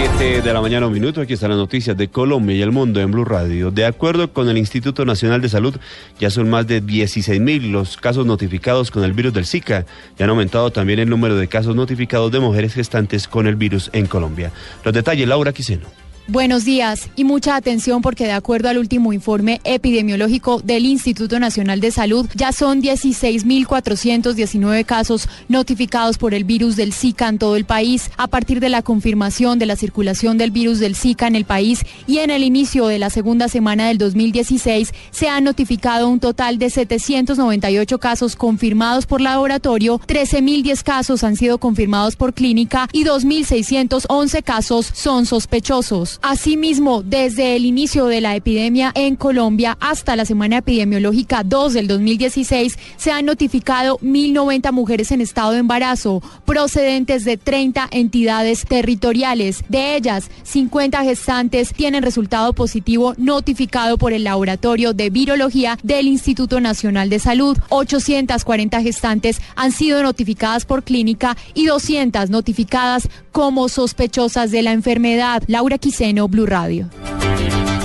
7 de la mañana, un minuto. Aquí están las noticias de Colombia y el mundo en Blue Radio. De acuerdo con el Instituto Nacional de Salud, ya son más de 16 mil los casos notificados con el virus del Zika. Ya han aumentado también el número de casos notificados de mujeres gestantes con el virus en Colombia. Los detalles, Laura Quiseno. Buenos días y mucha atención porque de acuerdo al último informe epidemiológico del Instituto Nacional de Salud, ya son 16.419 casos notificados por el virus del Zika en todo el país a partir de la confirmación de la circulación del virus del Zika en el país y en el inicio de la segunda semana del 2016 se han notificado un total de 798 casos confirmados por laboratorio, 13.010 casos han sido confirmados por clínica y 2.611 casos son sospechosos. Asimismo, desde el inicio de la epidemia en Colombia hasta la semana epidemiológica 2 del 2016, se han notificado 1.090 mujeres en estado de embarazo, procedentes de 30 entidades territoriales. De ellas, 50 gestantes tienen resultado positivo notificado por el Laboratorio de Virología del Instituto Nacional de Salud. 840 gestantes han sido notificadas por clínica y 200 notificadas como sospechosas de la enfermedad. Laura Blue Radio.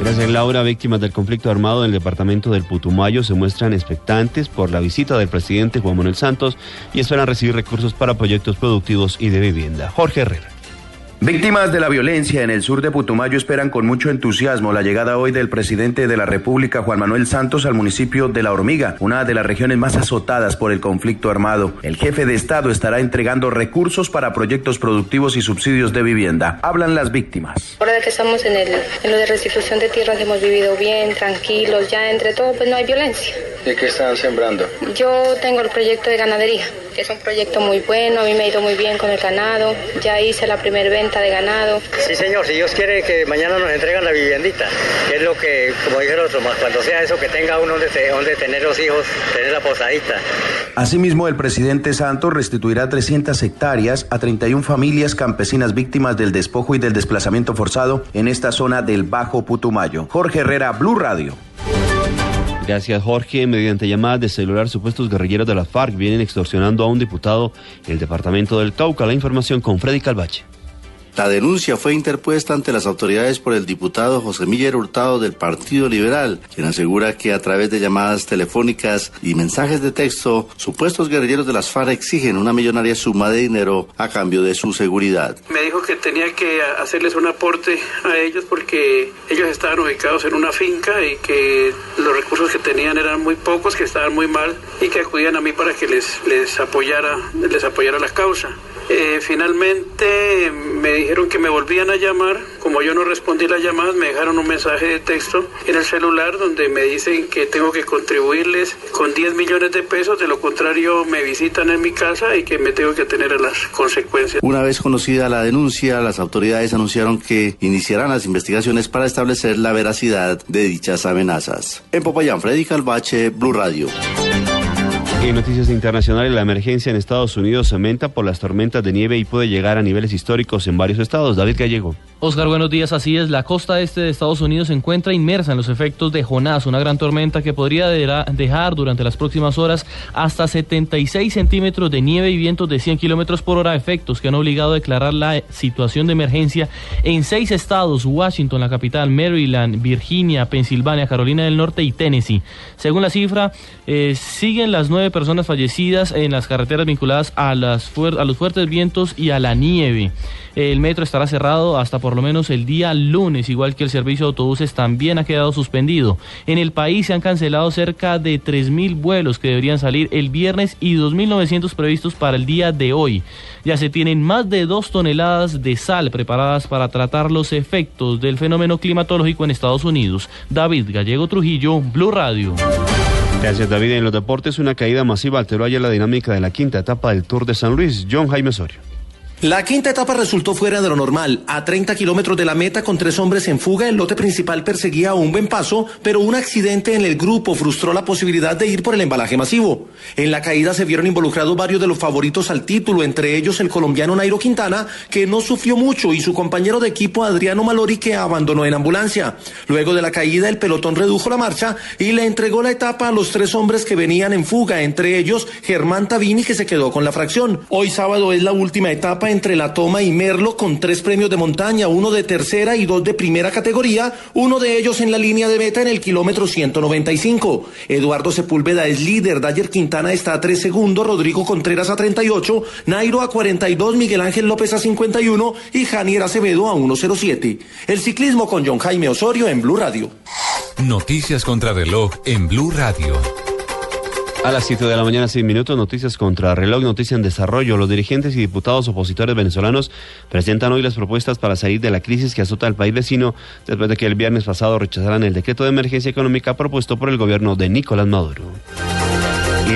Gracias, Laura. Víctimas del conflicto armado en el departamento del Putumayo se muestran expectantes por la visita del presidente Juan Manuel Santos y esperan recibir recursos para proyectos productivos y de vivienda. Jorge Herrera. Víctimas de la violencia en el sur de Putumayo esperan con mucho entusiasmo la llegada hoy del presidente de la República, Juan Manuel Santos, al municipio de La Hormiga, una de las regiones más azotadas por el conflicto armado. El jefe de Estado estará entregando recursos para proyectos productivos y subsidios de vivienda. Hablan las víctimas. Ahora que estamos en, el, en lo de restitución de tierras hemos vivido bien, tranquilos, ya entre todo pues no hay violencia. ¿Y qué están sembrando? Yo tengo el proyecto de ganadería, que es un proyecto muy bueno, a mí me ha ido muy bien con el ganado, ya hice la primera venta de ganado. Sí, señor, si Dios quiere que mañana nos entregan la viviendita, que es lo que, como dijeron otros, cuando sea eso, que tenga uno donde, donde tener los hijos, tener la posadita. Asimismo, el presidente Santos restituirá 300 hectáreas a 31 familias campesinas víctimas del despojo y del desplazamiento forzado en esta zona del Bajo Putumayo. Jorge Herrera, Blue Radio. Gracias, Jorge. Mediante llamadas de celular, supuestos guerrilleros de la FARC vienen extorsionando a un diputado en el departamento del Cauca. La información con Freddy Calvache. La denuncia fue interpuesta ante las autoridades por el diputado José Miller Hurtado del Partido Liberal, quien asegura que a través de llamadas telefónicas y mensajes de texto, supuestos guerrilleros de las FARC exigen una millonaria suma de dinero a cambio de su seguridad. Me dijo que tenía que hacerles un aporte a ellos porque ellos estaban ubicados en una finca y que los recursos que tenían eran muy pocos, que estaban muy mal y que acudían a mí para que les, les, apoyara, les apoyara la causa. Eh, finalmente me dijeron que me volvían a llamar. Como yo no respondí las llamadas, me dejaron un mensaje de texto en el celular donde me dicen que tengo que contribuirles con 10 millones de pesos. De lo contrario, me visitan en mi casa y que me tengo que tener las consecuencias. Una vez conocida la denuncia, las autoridades anunciaron que iniciarán las investigaciones para establecer la veracidad de dichas amenazas. En Popayán, Freddy Calvache, Blue Radio. En noticias internacionales, la emergencia en Estados Unidos aumenta por las tormentas de nieve y puede llegar a niveles históricos en varios estados. David Gallego. Oscar, buenos días. Así es, la costa este de Estados Unidos se encuentra inmersa en los efectos de Jonás, una gran tormenta que podría dejar durante las próximas horas hasta 76 centímetros de nieve y vientos de 100 kilómetros por hora, efectos que han obligado a declarar la situación de emergencia en seis estados: Washington, la capital, Maryland, Virginia, Pensilvania, Carolina del Norte y Tennessee. Según la cifra, eh, siguen las nueve personas fallecidas en las carreteras vinculadas a, las a los fuertes vientos y a la nieve. El metro estará cerrado hasta por lo menos el día lunes, igual que el servicio de autobuses también ha quedado suspendido. En el país se han cancelado cerca de 3.000 vuelos que deberían salir el viernes y 2.900 previstos para el día de hoy. Ya se tienen más de dos toneladas de sal preparadas para tratar los efectos del fenómeno climatológico en Estados Unidos. David Gallego Trujillo, Blue Radio. Gracias David. En los deportes una caída masiva alteró ayer la dinámica de la quinta etapa del Tour de San Luis. John Jaime Osorio. La quinta etapa resultó fuera de lo normal. A 30 kilómetros de la meta con tres hombres en fuga, el lote principal perseguía un buen paso, pero un accidente en el grupo frustró la posibilidad de ir por el embalaje masivo. En la caída se vieron involucrados varios de los favoritos al título, entre ellos el colombiano Nairo Quintana, que no sufrió mucho, y su compañero de equipo Adriano Malori, que abandonó en ambulancia. Luego de la caída, el pelotón redujo la marcha y le entregó la etapa a los tres hombres que venían en fuga, entre ellos Germán Tavini, que se quedó con la fracción. Hoy sábado es la última etapa entre La Toma y Merlo con tres premios de montaña, uno de tercera y dos de primera categoría, uno de ellos en la línea de meta en el kilómetro 195. Eduardo Sepúlveda es líder, Dayer Quintana está a tres segundos, Rodrigo Contreras a 38, Nairo a 42, Miguel Ángel López a 51 y Janier Acevedo a 107. El ciclismo con John Jaime Osorio en Blue Radio. Noticias contra reloj en Blue Radio. A las 7 de la mañana, 6 minutos, noticias contra reloj, noticia en desarrollo. Los dirigentes y diputados opositores venezolanos presentan hoy las propuestas para salir de la crisis que azota al país vecino después de que el viernes pasado rechazaran el decreto de emergencia económica propuesto por el gobierno de Nicolás Maduro.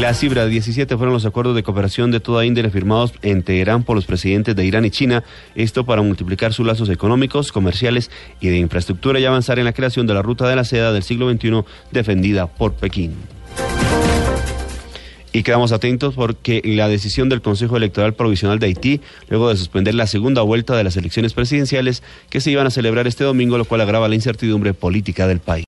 La cifra de 17 fueron los acuerdos de cooperación de toda índole firmados en Teherán por los presidentes de Irán y China, esto para multiplicar sus lazos económicos, comerciales y de infraestructura y avanzar en la creación de la ruta de la seda del siglo XXI defendida por Pekín. Y quedamos atentos porque la decisión del Consejo Electoral Provisional de Haití, luego de suspender la segunda vuelta de las elecciones presidenciales que se iban a celebrar este domingo, lo cual agrava la incertidumbre política del país.